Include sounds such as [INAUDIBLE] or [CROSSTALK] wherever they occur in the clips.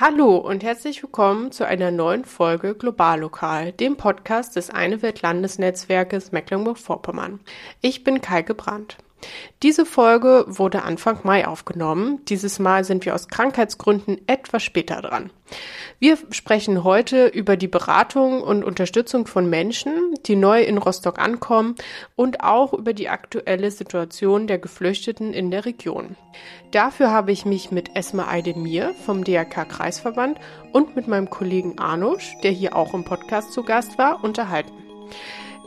Hallo und herzlich willkommen zu einer neuen Folge Globallokal, dem Podcast des Eine Welt Landesnetzwerkes Mecklenburg-Vorpommern. Ich bin Kaike Brandt. Diese Folge wurde Anfang Mai aufgenommen. Dieses Mal sind wir aus Krankheitsgründen etwas später dran. Wir sprechen heute über die Beratung und Unterstützung von Menschen, die neu in Rostock ankommen und auch über die aktuelle Situation der Geflüchteten in der Region. Dafür habe ich mich mit Esma Aydemir vom DRK Kreisverband und mit meinem Kollegen Arnusch, der hier auch im Podcast zu Gast war, unterhalten.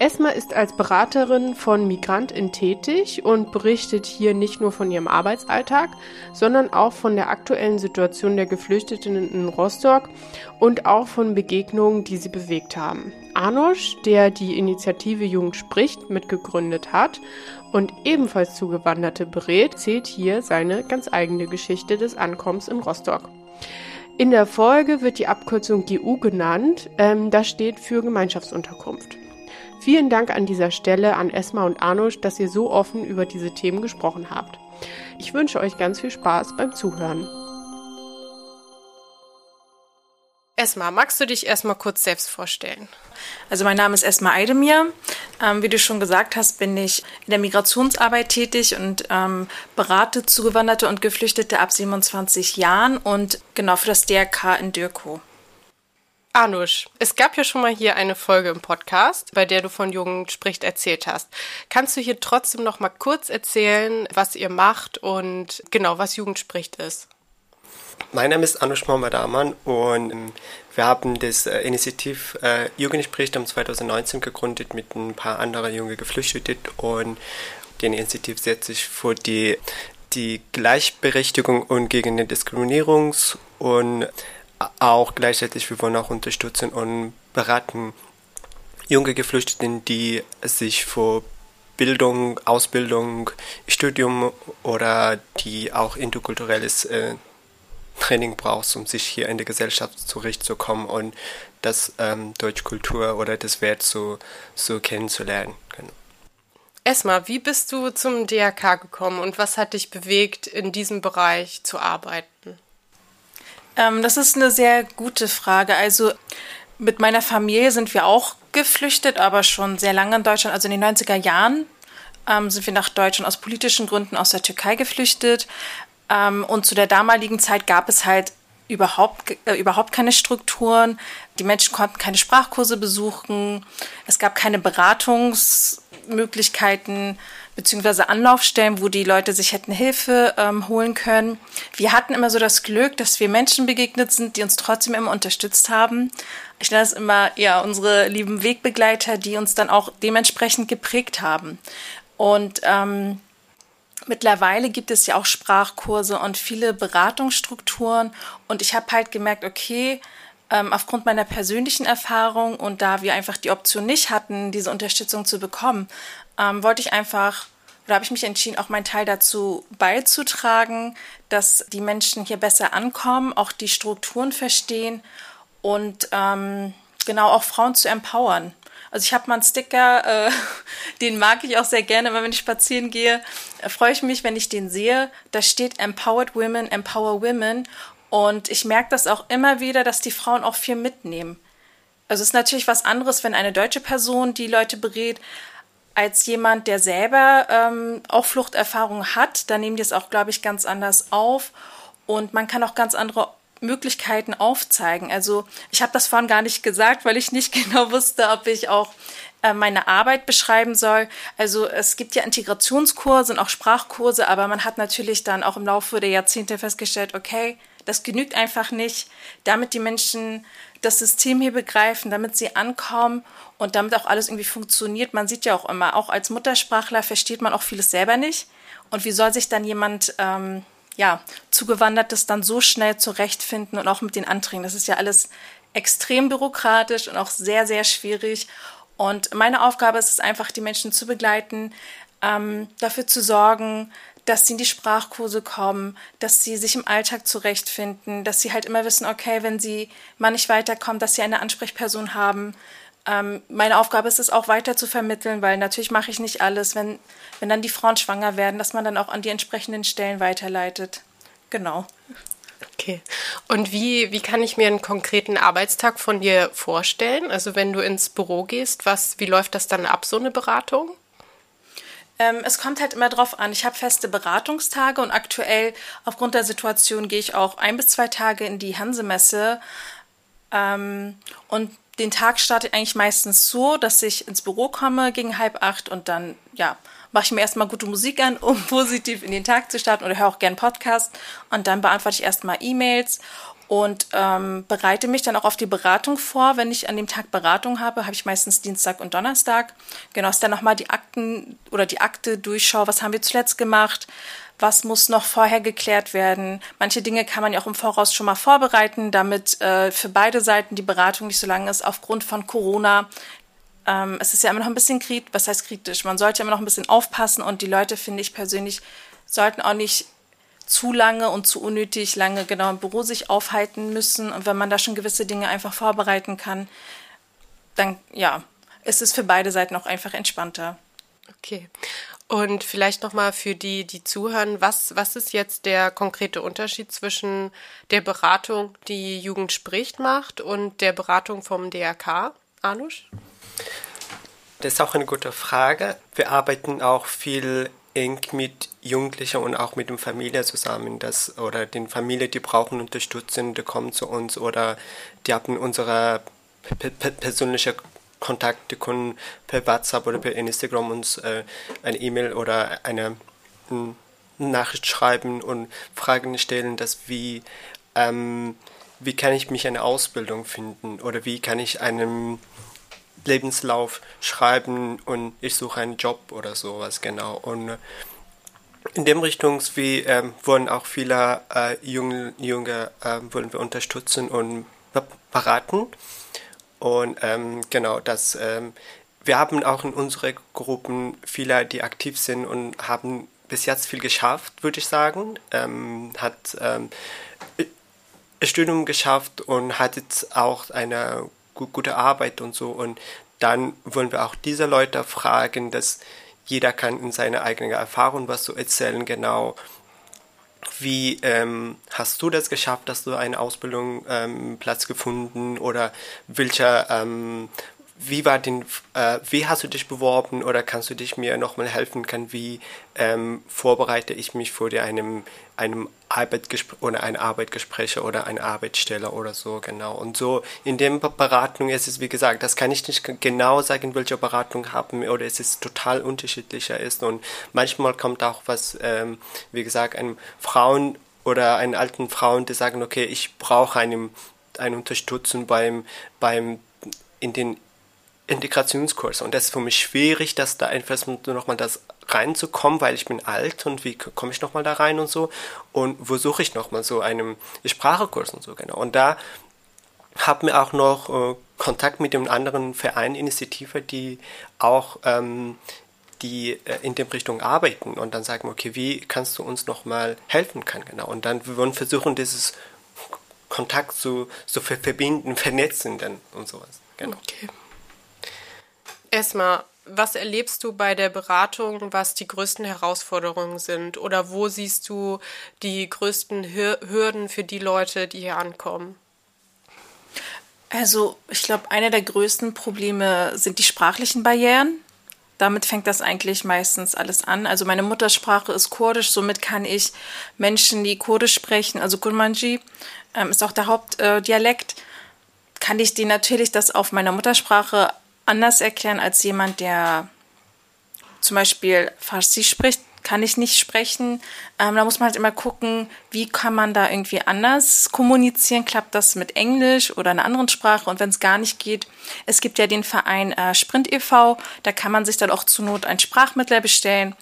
Esma ist als Beraterin von Migrantin tätig und berichtet hier nicht nur von ihrem Arbeitsalltag, sondern auch von der aktuellen Situation der Geflüchteten in Rostock und auch von Begegnungen, die sie bewegt haben. Arnosch, der die Initiative Jugend spricht, mitgegründet hat und ebenfalls Zugewanderte berät, zählt hier seine ganz eigene Geschichte des Ankommens in Rostock. In der Folge wird die Abkürzung GU genannt. Ähm, das steht für Gemeinschaftsunterkunft. Vielen Dank an dieser Stelle an Esma und Arnusch, dass ihr so offen über diese Themen gesprochen habt. Ich wünsche euch ganz viel Spaß beim Zuhören. Esma, magst du dich erstmal kurz selbst vorstellen? Also mein Name ist Esma Eidemir. Ähm, wie du schon gesagt hast, bin ich in der Migrationsarbeit tätig und ähm, berate Zugewanderte und Geflüchtete ab 27 Jahren und genau für das DRK in Dürkow. Anusch, es gab ja schon mal hier eine Folge im Podcast, bei der du von Jugend spricht erzählt hast. Kannst du hier trotzdem noch mal kurz erzählen, was ihr macht und genau, was Jugend spricht ist? Mein Name ist Anush Mohamed Aman und ähm, wir haben das äh, Initiativ äh, Jugend spricht um 2019 gegründet mit ein paar anderen junge Geflüchteten und den Initiativ setzt sich für die, die Gleichberechtigung und gegen die Diskriminierungs- und auch gleichzeitig, wir wollen auch unterstützen und beraten junge Geflüchteten, die sich vor Bildung, Ausbildung, Studium oder die auch interkulturelles äh, Training brauchst, um sich hier in der Gesellschaft zurechtzukommen und das ähm, Deutschkultur oder das Wert so, so kennenzulernen. Genau. Esma, wie bist du zum DRK gekommen und was hat dich bewegt, in diesem Bereich zu arbeiten? Ähm, das ist eine sehr gute Frage. Also mit meiner Familie sind wir auch geflüchtet, aber schon sehr lange in Deutschland. Also in den 90er Jahren ähm, sind wir nach Deutschland aus politischen Gründen aus der Türkei geflüchtet. Ähm, und zu der damaligen Zeit gab es halt überhaupt, äh, überhaupt keine Strukturen. Die Menschen konnten keine Sprachkurse besuchen. Es gab keine Beratungsmöglichkeiten beziehungsweise Anlaufstellen, wo die Leute sich hätten Hilfe ähm, holen können. Wir hatten immer so das Glück, dass wir Menschen begegnet sind, die uns trotzdem immer unterstützt haben. Ich nenne es immer ja unsere lieben Wegbegleiter, die uns dann auch dementsprechend geprägt haben. Und ähm, mittlerweile gibt es ja auch Sprachkurse und viele Beratungsstrukturen. Und ich habe halt gemerkt, okay, ähm, aufgrund meiner persönlichen Erfahrung und da wir einfach die Option nicht hatten, diese Unterstützung zu bekommen, ähm, wollte ich einfach oder habe ich mich entschieden, auch meinen Teil dazu beizutragen, dass die Menschen hier besser ankommen, auch die Strukturen verstehen und ähm, genau auch Frauen zu empowern. Also ich habe mal einen Sticker, äh, [LAUGHS] den mag ich auch sehr gerne, immer wenn ich spazieren gehe, äh, freue ich mich, wenn ich den sehe. Da steht Empowered Women, Empower Women. Und ich merke das auch immer wieder, dass die Frauen auch viel mitnehmen. Also es ist natürlich was anderes, wenn eine deutsche Person die Leute berät, als jemand, der selber ähm, auch Fluchterfahrung hat, da nehmen die es auch, glaube ich, ganz anders auf. Und man kann auch ganz andere Möglichkeiten aufzeigen. Also ich habe das vorhin gar nicht gesagt, weil ich nicht [LAUGHS] genau wusste, ob ich auch äh, meine Arbeit beschreiben soll. Also es gibt ja Integrationskurse und auch Sprachkurse, aber man hat natürlich dann auch im Laufe der Jahrzehnte festgestellt, okay, das genügt einfach nicht, damit die Menschen das System hier begreifen, damit sie ankommen und damit auch alles irgendwie funktioniert. Man sieht ja auch immer, auch als Muttersprachler versteht man auch vieles selber nicht. Und wie soll sich dann jemand, ähm, ja, zugewandertes dann so schnell zurechtfinden und auch mit den Anträgen? Das ist ja alles extrem bürokratisch und auch sehr, sehr schwierig. Und meine Aufgabe ist es einfach, die Menschen zu begleiten, ähm, dafür zu sorgen, dass sie in die Sprachkurse kommen, dass sie sich im Alltag zurechtfinden, dass sie halt immer wissen, okay, wenn sie mal nicht weiterkommen, dass sie eine Ansprechperson haben. Ähm, meine Aufgabe ist es auch weiter zu vermitteln, weil natürlich mache ich nicht alles, wenn, wenn dann die Frauen schwanger werden, dass man dann auch an die entsprechenden Stellen weiterleitet. Genau. Okay. Und wie, wie kann ich mir einen konkreten Arbeitstag von dir vorstellen? Also wenn du ins Büro gehst, was, wie läuft das dann ab, so eine Beratung? Ähm, es kommt halt immer drauf an. Ich habe feste Beratungstage und aktuell aufgrund der Situation gehe ich auch ein bis zwei Tage in die Hansemesse. Ähm, und den Tag starte ich eigentlich meistens so, dass ich ins Büro komme gegen halb acht und dann, ja, mache ich mir erstmal gute Musik an, um [LAUGHS] positiv in den Tag zu starten oder höre auch gern Podcast und dann beantworte ich erstmal E-Mails und ähm, bereite mich dann auch auf die Beratung vor. Wenn ich an dem Tag Beratung habe, habe ich meistens Dienstag und Donnerstag. Genau, ist dann nochmal die Akten oder die Akte durchschaue, was haben wir zuletzt gemacht, was muss noch vorher geklärt werden. Manche Dinge kann man ja auch im Voraus schon mal vorbereiten, damit äh, für beide Seiten die Beratung nicht so lang ist aufgrund von Corona. Ähm, es ist ja immer noch ein bisschen kritisch, was heißt kritisch? Man sollte immer noch ein bisschen aufpassen und die Leute, finde ich persönlich, sollten auch nicht zu lange und zu unnötig lange genau im Büro sich aufhalten müssen. Und wenn man da schon gewisse Dinge einfach vorbereiten kann, dann ja, ist es für beide Seiten auch einfach entspannter. Okay. Und vielleicht nochmal für die, die zuhören, was, was ist jetzt der konkrete Unterschied zwischen der Beratung, die Jugend spricht, macht und der Beratung vom DRK? Anusch? Das ist auch eine gute Frage. Wir arbeiten auch viel eng mit Jugendlichen und auch mit den Familien zusammen, das, oder den Familien, die brauchen Unterstützung, die kommen zu uns oder die haben unsere persönliche Kontakte, können per WhatsApp oder per Instagram uns äh, eine E-Mail oder eine hm, Nachricht schreiben und Fragen stellen, dass wie, ähm, wie kann ich mich eine Ausbildung finden oder wie kann ich einen Lebenslauf schreiben und ich suche einen Job oder sowas, genau. Und äh, in dem Richtung wie ähm, wollen auch viele äh, junge, junge äh, wollen wir unterstützen und beraten. Und ähm, genau, das, ähm, wir haben auch in unseren Gruppen viele, die aktiv sind und haben bis jetzt viel geschafft, würde ich sagen. Ähm, hat ähm, Studium geschafft und hat jetzt auch eine gute Arbeit und so. Und dann wollen wir auch diese Leute fragen, dass jeder kann in seiner eigenen Erfahrung was zu erzählen, genau. Wie ähm, hast du das geschafft, dass du einen Ausbildungsplatz ähm, gefunden oder welcher ähm, wie war den, äh, wie hast du dich beworben oder kannst du dich mir nochmal helfen können, wie ähm, vorbereite ich mich vor einem, einem Arbeitgespräch oder ein Arbeitsgespräch oder eine Arbeitsstelle oder so, genau. Und so in der Beratung ist es, wie gesagt, das kann ich nicht genau sagen, welche Beratung haben oder es ist total unterschiedlicher ist und manchmal kommt auch was, ähm, wie gesagt, einem Frauen oder einen alten Frauen, die sagen, okay, ich brauche eine, eine Unterstützung beim, beim in den Integrationskurse. Und das ist für mich schwierig, dass da einfach nochmal das reinzukommen, weil ich bin alt und wie komme ich nochmal da rein und so. Und wo suche ich nochmal so einen Sprachekurs und so, genau. Und da haben wir auch noch äh, Kontakt mit dem anderen Verein, Initiative, die auch ähm, die äh, in dem Richtung arbeiten und dann sagen, okay, wie kannst du uns nochmal helfen können, genau. Und dann wir wollen versuchen, dieses Kontakt zu, zu verbinden, vernetzen dann und sowas. Genau. Okay. Erstmal, was erlebst du bei der Beratung, was die größten Herausforderungen sind? Oder wo siehst du die größten Hürden für die Leute, die hier ankommen? Also, ich glaube, eine der größten Probleme sind die sprachlichen Barrieren. Damit fängt das eigentlich meistens alles an. Also meine Muttersprache ist Kurdisch, somit kann ich Menschen, die Kurdisch sprechen, also Kurmanji ähm, ist auch der Hauptdialekt, äh, kann ich die natürlich das auf meiner Muttersprache anders erklären als jemand, der zum Beispiel Farsi spricht, kann ich nicht sprechen. Ähm, da muss man halt immer gucken, wie kann man da irgendwie anders kommunizieren. Klappt das mit Englisch oder einer anderen Sprache? Und wenn es gar nicht geht, es gibt ja den Verein äh, Sprint e.V., da kann man sich dann auch zur Not einen Sprachmittler bestellen,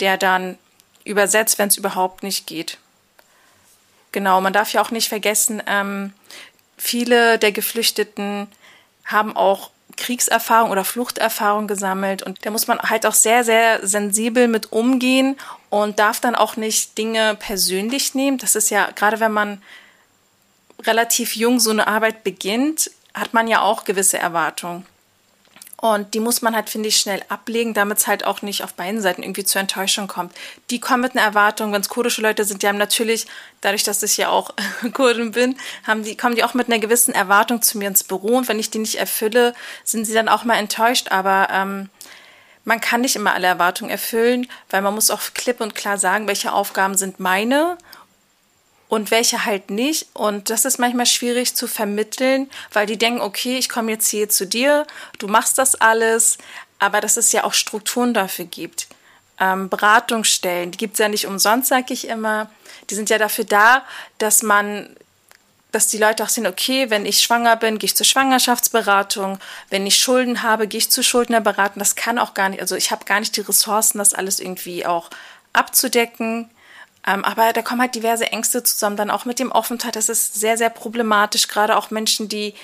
der dann übersetzt, wenn es überhaupt nicht geht. Genau, man darf ja auch nicht vergessen, ähm, viele der Geflüchteten haben auch Kriegserfahrung oder Fluchterfahrung gesammelt und da muss man halt auch sehr, sehr sensibel mit umgehen und darf dann auch nicht Dinge persönlich nehmen. Das ist ja, gerade wenn man relativ jung so eine Arbeit beginnt, hat man ja auch gewisse Erwartungen. Und die muss man halt, finde ich, schnell ablegen, damit es halt auch nicht auf beiden Seiten irgendwie zur Enttäuschung kommt. Die kommen mit einer Erwartung, wenn es kurdische Leute sind, die haben natürlich, dadurch, dass ich ja auch [LAUGHS] Kurdin bin, haben die, kommen die auch mit einer gewissen Erwartung zu mir ins Büro. Und wenn ich die nicht erfülle, sind sie dann auch mal enttäuscht. Aber ähm, man kann nicht immer alle Erwartungen erfüllen, weil man muss auch klipp und klar sagen, welche Aufgaben sind meine und welche halt nicht. Und das ist manchmal schwierig zu vermitteln, weil die denken, okay, ich komme jetzt hier zu dir, du machst das alles, aber dass es ja auch Strukturen dafür gibt. Ähm, Beratungsstellen, die gibt es ja nicht umsonst, sage ich immer. Die sind ja dafür da, dass man, dass die Leute auch sehen, okay, wenn ich schwanger bin, gehe ich zur Schwangerschaftsberatung, wenn ich Schulden habe, gehe ich zur Schuldnerberatung. Das kann auch gar nicht, also ich habe gar nicht die Ressourcen, das alles irgendwie auch abzudecken. Ähm, aber da kommen halt diverse Ängste zusammen, dann auch mit dem Aufenthalt. Das ist sehr, sehr problematisch, gerade auch Menschen, die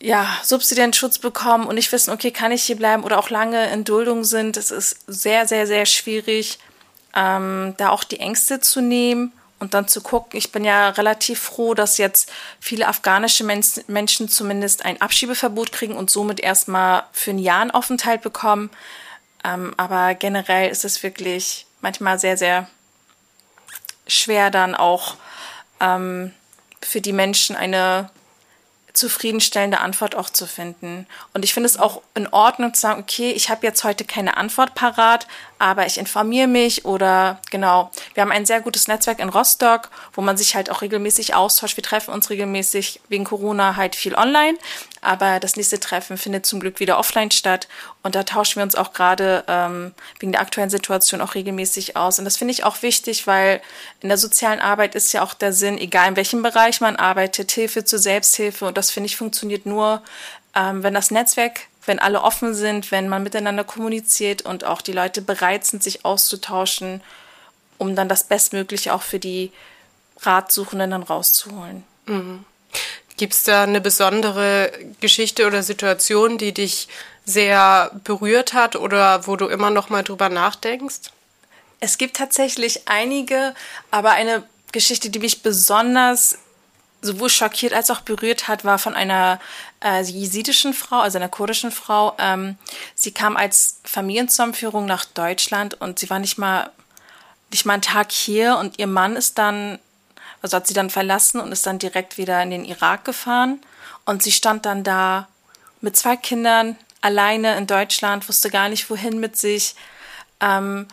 ja, subsidiären Schutz bekommen und nicht wissen, okay, kann ich hier bleiben oder auch lange in Duldung sind. Es ist sehr, sehr, sehr schwierig, ähm, da auch die Ängste zu nehmen und dann zu gucken. Ich bin ja relativ froh, dass jetzt viele afghanische Men Menschen zumindest ein Abschiebeverbot kriegen und somit erstmal für ein Jahr einen Aufenthalt bekommen. Ähm, aber generell ist es wirklich manchmal sehr, sehr schwer dann auch ähm, für die Menschen eine zufriedenstellende Antwort auch zu finden. Und ich finde es auch in Ordnung zu sagen, okay, ich habe jetzt heute keine Antwort parat, aber ich informiere mich oder genau. Wir haben ein sehr gutes Netzwerk in Rostock, wo man sich halt auch regelmäßig austauscht. Wir treffen uns regelmäßig wegen Corona halt viel online, aber das nächste Treffen findet zum Glück wieder offline statt und da tauschen wir uns auch gerade ähm, wegen der aktuellen Situation auch regelmäßig aus. Und das finde ich auch wichtig, weil in der sozialen Arbeit ist ja auch der Sinn, egal in welchem Bereich man arbeitet, Hilfe zur Selbsthilfe. Und das finde ich funktioniert nur, ähm, wenn das Netzwerk, wenn alle offen sind, wenn man miteinander kommuniziert und auch die Leute bereit sind, sich auszutauschen, um dann das Bestmögliche auch für die Ratsuchenden dann rauszuholen. Mhm. Gibt es da eine besondere Geschichte oder Situation, die dich sehr berührt hat oder wo du immer noch mal drüber nachdenkst? Es gibt tatsächlich einige, aber eine Geschichte, die mich besonders sowohl schockiert als auch berührt hat, war von einer äh, jesidischen Frau, also einer kurdischen Frau. Ähm, sie kam als Familienzusammenführung nach Deutschland und sie war nicht mal nicht mal einen Tag hier und ihr Mann ist dann also hat sie dann verlassen und ist dann direkt wieder in den Irak gefahren. Und sie stand dann da mit zwei Kindern alleine in Deutschland, wusste gar nicht wohin mit sich. Ähm,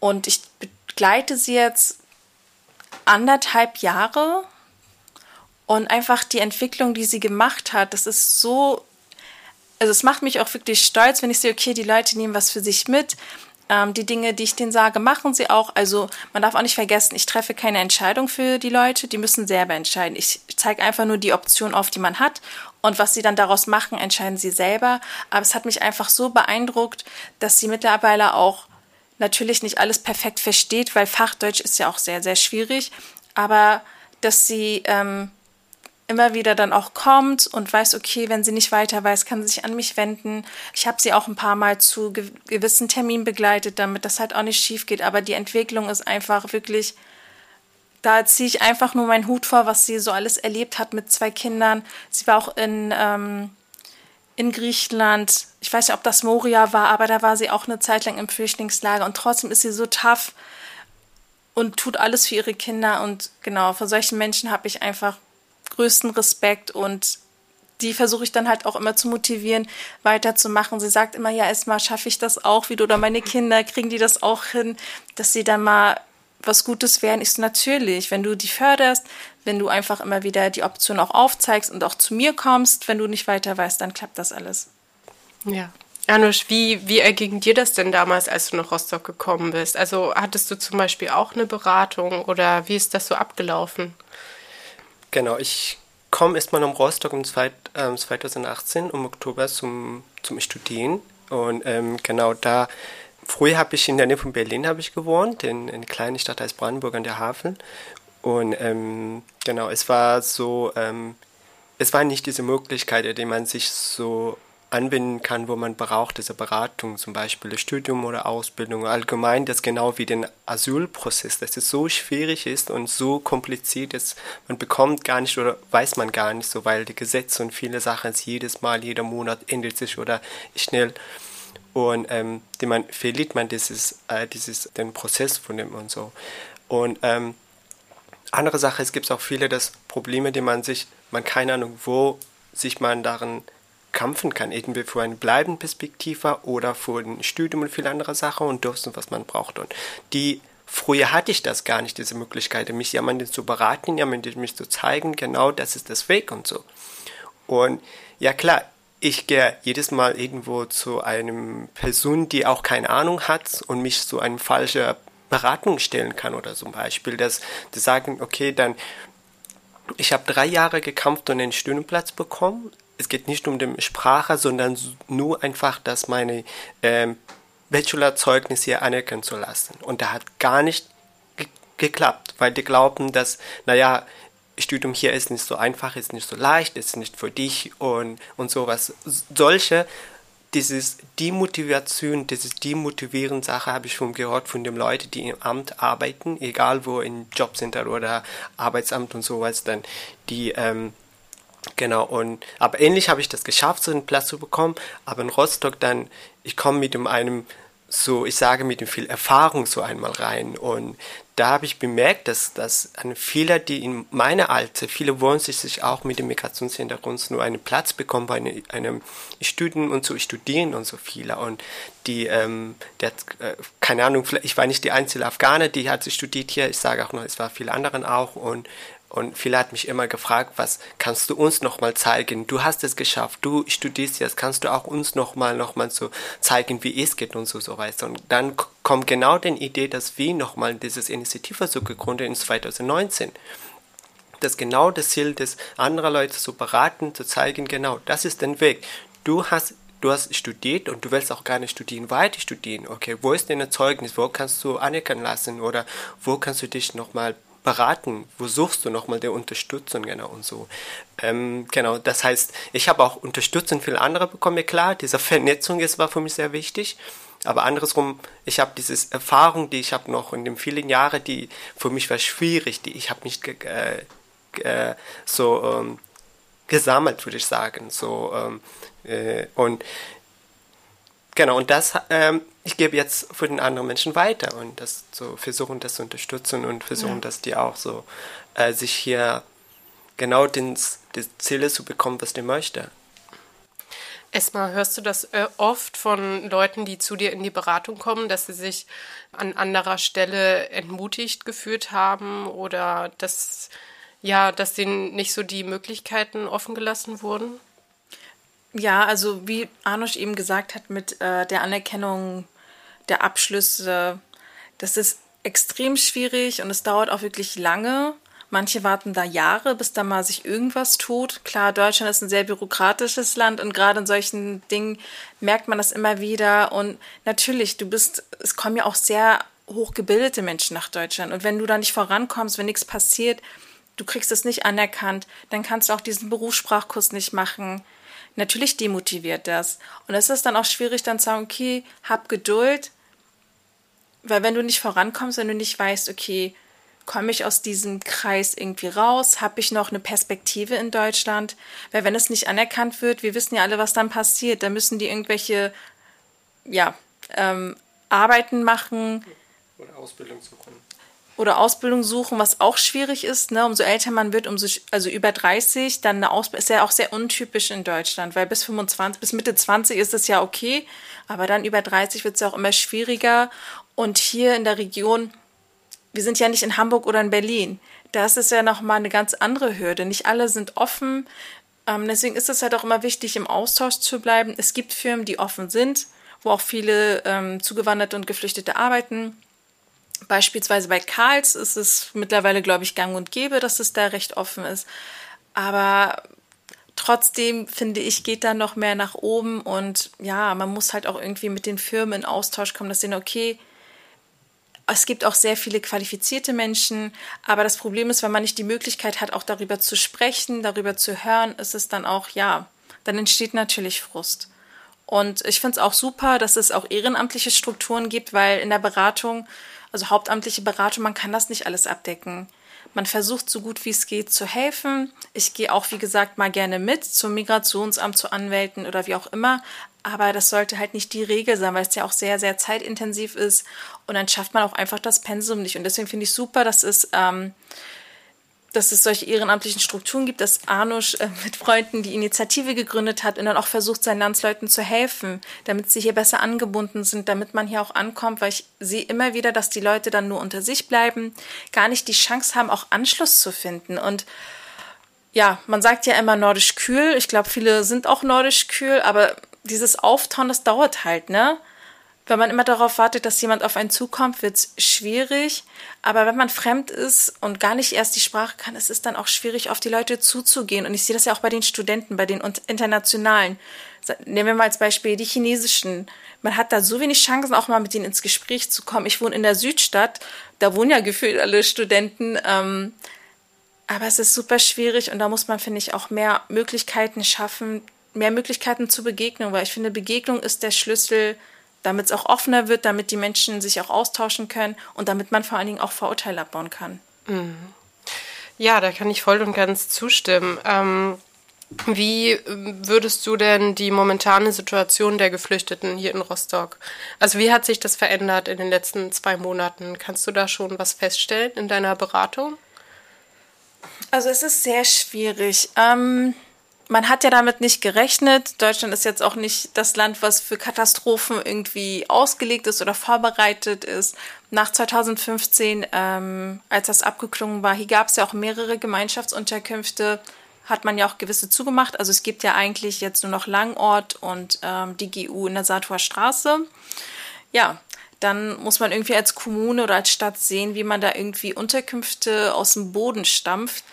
und ich begleite sie jetzt anderthalb Jahre und einfach die Entwicklung, die sie gemacht hat, das ist so, also es macht mich auch wirklich stolz, wenn ich sehe, okay, die Leute nehmen was für sich mit. Ähm, die Dinge, die ich denen sage, machen sie auch. Also man darf auch nicht vergessen, ich treffe keine Entscheidung für die Leute, die müssen selber entscheiden. Ich zeige einfach nur die Option auf, die man hat. Und was sie dann daraus machen, entscheiden sie selber. Aber es hat mich einfach so beeindruckt, dass sie mittlerweile auch natürlich nicht alles perfekt versteht, weil Fachdeutsch ist ja auch sehr, sehr schwierig. Aber dass sie ähm, immer wieder dann auch kommt und weiß, okay, wenn sie nicht weiter weiß, kann sie sich an mich wenden. Ich habe sie auch ein paar Mal zu ge gewissen Terminen begleitet, damit das halt auch nicht schief geht. Aber die Entwicklung ist einfach wirklich, da ziehe ich einfach nur meinen Hut vor, was sie so alles erlebt hat mit zwei Kindern. Sie war auch in, ähm, in Griechenland. Ich weiß nicht, ob das Moria war, aber da war sie auch eine Zeit lang im Flüchtlingslager und trotzdem ist sie so tough und tut alles für ihre Kinder. Und genau, vor solchen Menschen habe ich einfach größten Respekt und die versuche ich dann halt auch immer zu motivieren, weiterzumachen. Sie sagt immer, ja, erstmal schaffe ich das auch wieder oder meine Kinder kriegen die das auch hin, dass sie dann mal was Gutes werden. Ich so, natürlich, wenn du die förderst, wenn du einfach immer wieder die Option auch aufzeigst und auch zu mir kommst, wenn du nicht weiter weißt, dann klappt das alles. Ja. Janusz, wie, wie erging dir das denn damals, als du nach Rostock gekommen bist? Also hattest du zum Beispiel auch eine Beratung oder wie ist das so abgelaufen? Genau, ich komme erstmal nach Rostock im Zweit, ähm, 2018 im Oktober zum, zum Studieren. Und ähm, genau da, früher habe ich in der Nähe von Berlin ich gewohnt, in, in einer kleinen Stadt als Brandenburg an der Hafen. Und ähm, genau, es war so, ähm, es war nicht diese Möglichkeit, die man sich so anwenden kann, wo man braucht, diese Beratung, zum Beispiel Studium oder Ausbildung. Allgemein, das genau wie den Asylprozess, dass es so schwierig ist und so kompliziert ist, man bekommt gar nicht oder weiß man gar nicht so, weil die Gesetze und viele Sachen jedes Mal, jeder Monat ändert sich oder schnell und ähm, die man verliert man dieses, äh, dieses den Prozess von dem und so. Und ähm, andere Sache, es gibt auch viele das Probleme, die man sich, man keine Ahnung, wo sich man darin kämpfen kann, irgendwie für eine bleibende Perspektive oder für ein Studium und viele andere Sachen und das, was man braucht. Und die Früher hatte ich das gar nicht, diese Möglichkeit, mich jemanden zu beraten, jemanden mich zu zeigen, genau das ist das Weg und so. Und ja klar, ich gehe jedes Mal irgendwo zu einem Person, die auch keine Ahnung hat und mich zu einem falschen Beratung stellen kann oder zum Beispiel, dass die sagen, okay, dann ich habe drei Jahre gekämpft und einen Studienplatz bekommen. Es geht nicht um die Sprache, sondern nur einfach, dass meine ähm, Bachelorzeugnis hier anerkennen zu lassen. Und da hat gar nicht ge geklappt, weil die glauben, dass, naja, Studium hier ist nicht so einfach, ist nicht so leicht, ist nicht für dich und, und sowas. Solche dieses Demotivation, dieses demotivierende Sache habe ich schon gehört von den Leuten, die im Amt arbeiten, egal wo im Jobcenter oder Arbeitsamt und sowas, dann die ähm, Genau, und aber ähnlich habe ich das geschafft, so einen Platz zu bekommen. Aber in Rostock dann, ich komme mit einem so, ich sage mit dem viel Erfahrung so einmal rein. Und da habe ich bemerkt, dass, dass viele, die in meiner Alter, viele wollen sich auch mit dem Migrationshintergrund nur einen Platz bekommen bei einem, einem Studium und so studieren und so viele. Und die, ähm, der, äh, keine Ahnung, ich war nicht die einzige Afghane, die hat studiert hier. Ich sage auch noch, es war viele anderen auch. Und und viele hat mich immer gefragt, was kannst du uns nochmal zeigen? Du hast es geschafft, du studierst jetzt, kannst du auch uns nochmal noch mal so zeigen, wie es geht und so, so weiter. Und dann kommt genau die Idee, dass wir nochmal dieses Initiative so gegründet in 2019 dass genau das Ziel des anderen Leute zu beraten, zu zeigen, genau, das ist der Weg. Du hast du hast studiert und du willst auch gerne studieren, weiter studieren. Okay, wo ist dein Zeugnis? Wo kannst du anerkennen lassen? Oder wo kannst du dich nochmal beraten? Wo suchst du nochmal der Unterstützung genau und so? Ähm, genau, das heißt, ich habe auch Unterstützung für andere bekommen, klar, diese Vernetzung ist, war für mich sehr wichtig. Aber andersrum, ich habe diese Erfahrung, die ich habe noch in den vielen Jahren, die für mich war schwierig, die ich habe nicht äh, äh, so ähm, gesammelt, würde ich sagen. So, ähm, äh, und genau, und das ähm, ich gebe jetzt für den anderen Menschen weiter und das so versuchen, das zu unterstützen und versuchen, ja. dass die auch so äh, sich hier genau den, die Ziele zu bekommen, was die möchte. Erstmal hörst du das äh, oft von Leuten, die zu dir in die Beratung kommen, dass sie sich an anderer Stelle entmutigt gefühlt haben oder dass ja, dass denen nicht so die Möglichkeiten offen gelassen wurden? Ja, also wie Arnosch eben gesagt hat, mit äh, der Anerkennung der Abschlüsse. Das ist extrem schwierig und es dauert auch wirklich lange. Manche warten da Jahre, bis da mal sich irgendwas tut. Klar, Deutschland ist ein sehr bürokratisches Land und gerade in solchen Dingen merkt man das immer wieder. Und natürlich, du bist, es kommen ja auch sehr hochgebildete Menschen nach Deutschland. Und wenn du da nicht vorankommst, wenn nichts passiert, du kriegst es nicht anerkannt, dann kannst du auch diesen Berufssprachkurs nicht machen. Natürlich demotiviert das. Und es ist dann auch schwierig, dann zu sagen, okay, hab Geduld, weil wenn du nicht vorankommst, wenn du nicht weißt, okay, komme ich aus diesem Kreis irgendwie raus? Habe ich noch eine Perspektive in Deutschland? Weil wenn es nicht anerkannt wird, wir wissen ja alle, was dann passiert. Da müssen die irgendwelche, ja, ähm, Arbeiten machen. Oder Ausbildung suchen. Oder Ausbildung suchen, was auch schwierig ist. Ne? Umso älter man wird, umso, also über 30, dann eine Ausbildung, ist ja auch sehr untypisch in Deutschland, weil bis 25, bis Mitte 20 ist es ja okay, aber dann über 30 wird es ja auch immer schwieriger. Und hier in der Region, wir sind ja nicht in Hamburg oder in Berlin. Das ist ja nochmal eine ganz andere Hürde. Nicht alle sind offen. Ähm, deswegen ist es halt auch immer wichtig, im Austausch zu bleiben. Es gibt Firmen, die offen sind, wo auch viele ähm, Zugewanderte und Geflüchtete arbeiten. Beispielsweise bei Karls ist es mittlerweile, glaube ich, gang und gäbe, dass es da recht offen ist. Aber trotzdem finde ich, geht da noch mehr nach oben und ja, man muss halt auch irgendwie mit den Firmen in Austausch kommen, dass sie okay, es gibt auch sehr viele qualifizierte Menschen, aber das Problem ist, wenn man nicht die Möglichkeit hat, auch darüber zu sprechen, darüber zu hören, ist es dann auch, ja, dann entsteht natürlich Frust. Und ich finde es auch super, dass es auch ehrenamtliche Strukturen gibt, weil in der Beratung, also hauptamtliche Beratung, man kann das nicht alles abdecken. Man versucht so gut wie es geht zu helfen. Ich gehe auch, wie gesagt, mal gerne mit zum Migrationsamt, zu Anwälten oder wie auch immer. Aber das sollte halt nicht die Regel sein, weil es ja auch sehr, sehr zeitintensiv ist. Und dann schafft man auch einfach das Pensum nicht. Und deswegen finde ich super, dass es ähm, dass es solche ehrenamtlichen Strukturen gibt, dass Arnusch äh, mit Freunden die Initiative gegründet hat und dann auch versucht, seinen Landsleuten zu helfen, damit sie hier besser angebunden sind, damit man hier auch ankommt, weil ich sehe immer wieder, dass die Leute dann nur unter sich bleiben, gar nicht die Chance haben, auch Anschluss zu finden und ja, man sagt ja immer nordisch kühl. Ich glaube, viele sind auch nordisch kühl, aber dieses Auftauen, das dauert halt, ne? Wenn man immer darauf wartet, dass jemand auf einen zukommt, wird es schwierig. Aber wenn man fremd ist und gar nicht erst die Sprache kann, ist es dann auch schwierig, auf die Leute zuzugehen. Und ich sehe das ja auch bei den Studenten, bei den internationalen. Nehmen wir mal als Beispiel die chinesischen. Man hat da so wenig Chancen, auch mal mit denen ins Gespräch zu kommen. Ich wohne in der Südstadt, da wohnen ja gefühlt alle Studenten. Ähm, aber es ist super schwierig und da muss man, finde ich, auch mehr Möglichkeiten schaffen, mehr Möglichkeiten zur Begegnung, weil ich finde, Begegnung ist der Schlüssel damit es auch offener wird, damit die Menschen sich auch austauschen können und damit man vor allen Dingen auch Vorurteile abbauen kann. Mhm. Ja, da kann ich voll und ganz zustimmen. Ähm, wie würdest du denn die momentane Situation der Geflüchteten hier in Rostock? Also wie hat sich das verändert in den letzten zwei Monaten? Kannst du da schon was feststellen in deiner Beratung? Also es ist sehr schwierig. Ähm, man hat ja damit nicht gerechnet. Deutschland ist jetzt auch nicht das Land, was für Katastrophen irgendwie ausgelegt ist oder vorbereitet ist. Nach 2015, ähm, als das abgeklungen war, hier gab es ja auch mehrere Gemeinschaftsunterkünfte, hat man ja auch gewisse zugemacht. Also es gibt ja eigentlich jetzt nur noch Langort und ähm, die GU in der Saathofer Straße. Ja, dann muss man irgendwie als Kommune oder als Stadt sehen, wie man da irgendwie Unterkünfte aus dem Boden stampft.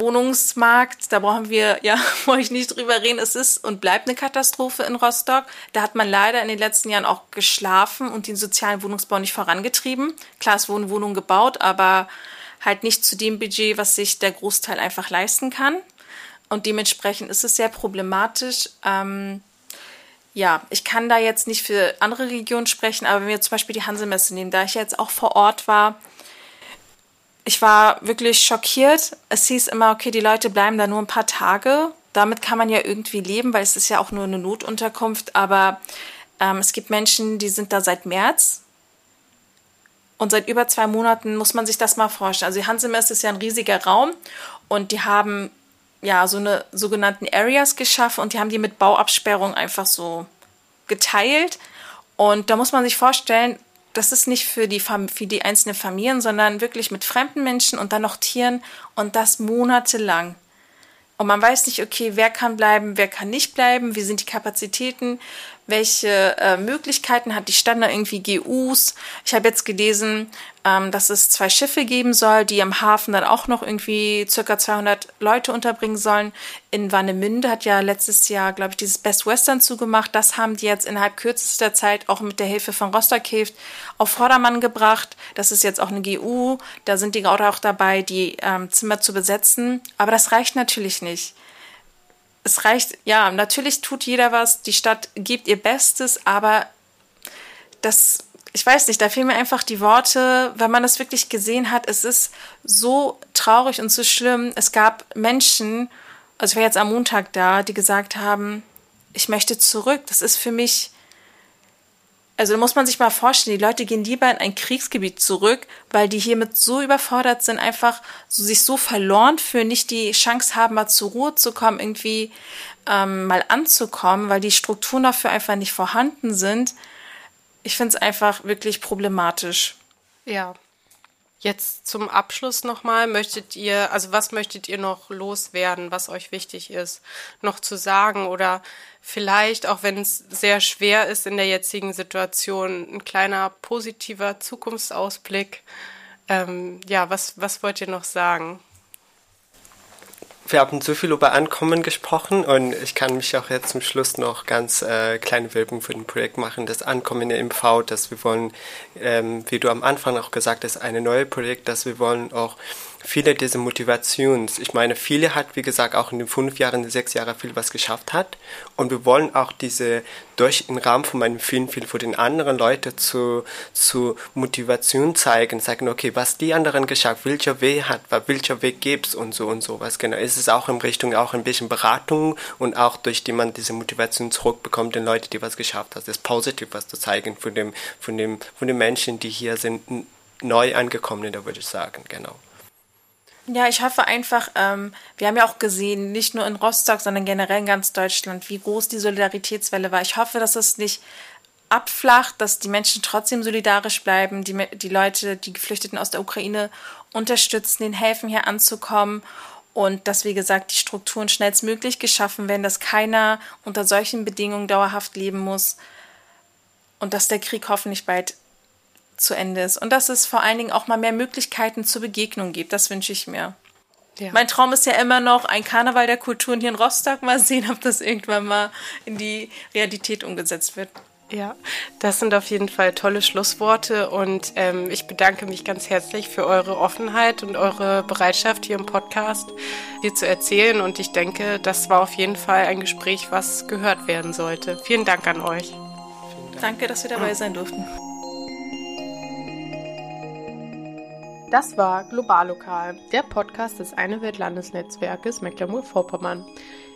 Wohnungsmarkt, da brauchen wir, ja, [LAUGHS] wollte ich nicht drüber reden, es ist und bleibt eine Katastrophe in Rostock. Da hat man leider in den letzten Jahren auch geschlafen und den sozialen Wohnungsbau nicht vorangetrieben. Klar, es wurden Wohnungen gebaut, aber halt nicht zu dem Budget, was sich der Großteil einfach leisten kann. Und dementsprechend ist es sehr problematisch. Ähm, ja, ich kann da jetzt nicht für andere Regionen sprechen, aber wenn wir zum Beispiel die Hansemesse nehmen, da ich jetzt auch vor Ort war, ich war wirklich schockiert. Es hieß immer, okay, die Leute bleiben da nur ein paar Tage. Damit kann man ja irgendwie leben, weil es ist ja auch nur eine Notunterkunft. Aber ähm, es gibt Menschen, die sind da seit März. Und seit über zwei Monaten muss man sich das mal vorstellen. Also die Hansemesse ist ja ein riesiger Raum und die haben ja so eine sogenannten Areas geschaffen und die haben die mit Bauabsperrung einfach so geteilt. Und da muss man sich vorstellen, das ist nicht für die, für die einzelnen Familien, sondern wirklich mit fremden Menschen und dann noch Tieren und das monatelang. Und man weiß nicht, okay, wer kann bleiben, wer kann nicht bleiben, wie sind die Kapazitäten, welche äh, Möglichkeiten hat die Stadt da irgendwie GUs. Ich habe jetzt gelesen, ähm, dass es zwei Schiffe geben soll, die am Hafen dann auch noch irgendwie circa 200 Leute unterbringen sollen. In Warnemünde hat ja letztes Jahr, glaube ich, dieses Best Western zugemacht. Das haben die jetzt innerhalb kürzester Zeit auch mit der Hilfe von Rostock hilft auf Vordermann gebracht. Das ist jetzt auch eine GU. Da sind die gerade auch dabei, die ähm, Zimmer zu besetzen. Aber das reicht natürlich nicht es reicht, ja, natürlich tut jeder was, die Stadt gibt ihr Bestes, aber das, ich weiß nicht, da fehlen mir einfach die Worte, wenn man das wirklich gesehen hat, es ist so traurig und so schlimm. Es gab Menschen, also ich war jetzt am Montag da, die gesagt haben, ich möchte zurück, das ist für mich also da muss man sich mal vorstellen, die Leute gehen lieber in ein Kriegsgebiet zurück, weil die hiermit so überfordert sind, einfach so, sich so verloren fühlen, nicht die Chance haben, mal zur Ruhe zu kommen, irgendwie ähm, mal anzukommen, weil die Strukturen dafür einfach nicht vorhanden sind. Ich finde es einfach wirklich problematisch. Ja, Jetzt zum Abschluss nochmal, möchtet ihr, also was möchtet ihr noch loswerden, was euch wichtig ist, noch zu sagen oder vielleicht, auch wenn es sehr schwer ist in der jetzigen Situation, ein kleiner positiver Zukunftsausblick. Ähm, ja, was, was wollt ihr noch sagen? Wir haben so viel über Ankommen gesprochen und ich kann mich auch jetzt zum Schluss noch ganz äh, kleine Werbung für ein Projekt machen, das Ankommen in MV, dass wir wollen, ähm, wie du am Anfang auch gesagt hast, eine neue Projekt, dass wir wollen auch viele dieser Motivations, ich meine, viele hat, wie gesagt, auch in den fünf Jahren, sechs Jahren viel was geschafft hat. Und wir wollen auch diese, durch den Rahmen von meinem Film, viel für den anderen Leute zu, zu Motivation zeigen, sagen, okay, was die anderen geschafft, welcher Weg hat, welcher Weg gibt's und so und so was. Genau, ist es auch in Richtung auch ein bisschen Beratung und auch durch die man diese Motivation zurückbekommt, den Leuten, die was geschafft haben, das positiv was zu zeigen von dem, von dem, von den Menschen, die hier sind, neu angekommen, da würde ich sagen, genau. Ja, ich hoffe einfach, ähm, wir haben ja auch gesehen, nicht nur in Rostock, sondern generell in ganz Deutschland, wie groß die Solidaritätswelle war. Ich hoffe, dass es nicht abflacht, dass die Menschen trotzdem solidarisch bleiben, die, die Leute, die Geflüchteten aus der Ukraine unterstützen, ihnen helfen, hier anzukommen und dass, wie gesagt, die Strukturen schnellstmöglich geschaffen werden, dass keiner unter solchen Bedingungen dauerhaft leben muss und dass der Krieg hoffentlich bald zu Ende ist und dass es vor allen Dingen auch mal mehr Möglichkeiten zur Begegnung gibt. Das wünsche ich mir. Ja. Mein Traum ist ja immer noch ein Karneval der Kulturen hier in Rostock. Mal sehen, ob das irgendwann mal in die Realität umgesetzt wird. Ja, das sind auf jeden Fall tolle Schlussworte und ähm, ich bedanke mich ganz herzlich für eure Offenheit und eure Bereitschaft hier im Podcast hier zu erzählen und ich denke, das war auf jeden Fall ein Gespräch, was gehört werden sollte. Vielen Dank an euch. Danke, dass wir dabei sein durften. Das war Globallokal, der Podcast des Eine Welt Landesnetzwerkes Mecklenburg-Vorpommern.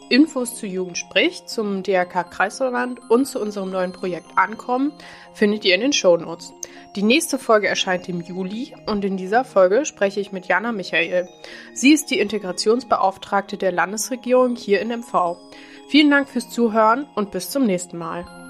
Infos zu Jugend spricht, zum DRK Kreisverband und zu unserem neuen Projekt Ankommen findet ihr in den Shownotes. Die nächste Folge erscheint im Juli und in dieser Folge spreche ich mit Jana Michael. Sie ist die Integrationsbeauftragte der Landesregierung hier in MV. Vielen Dank fürs Zuhören und bis zum nächsten Mal.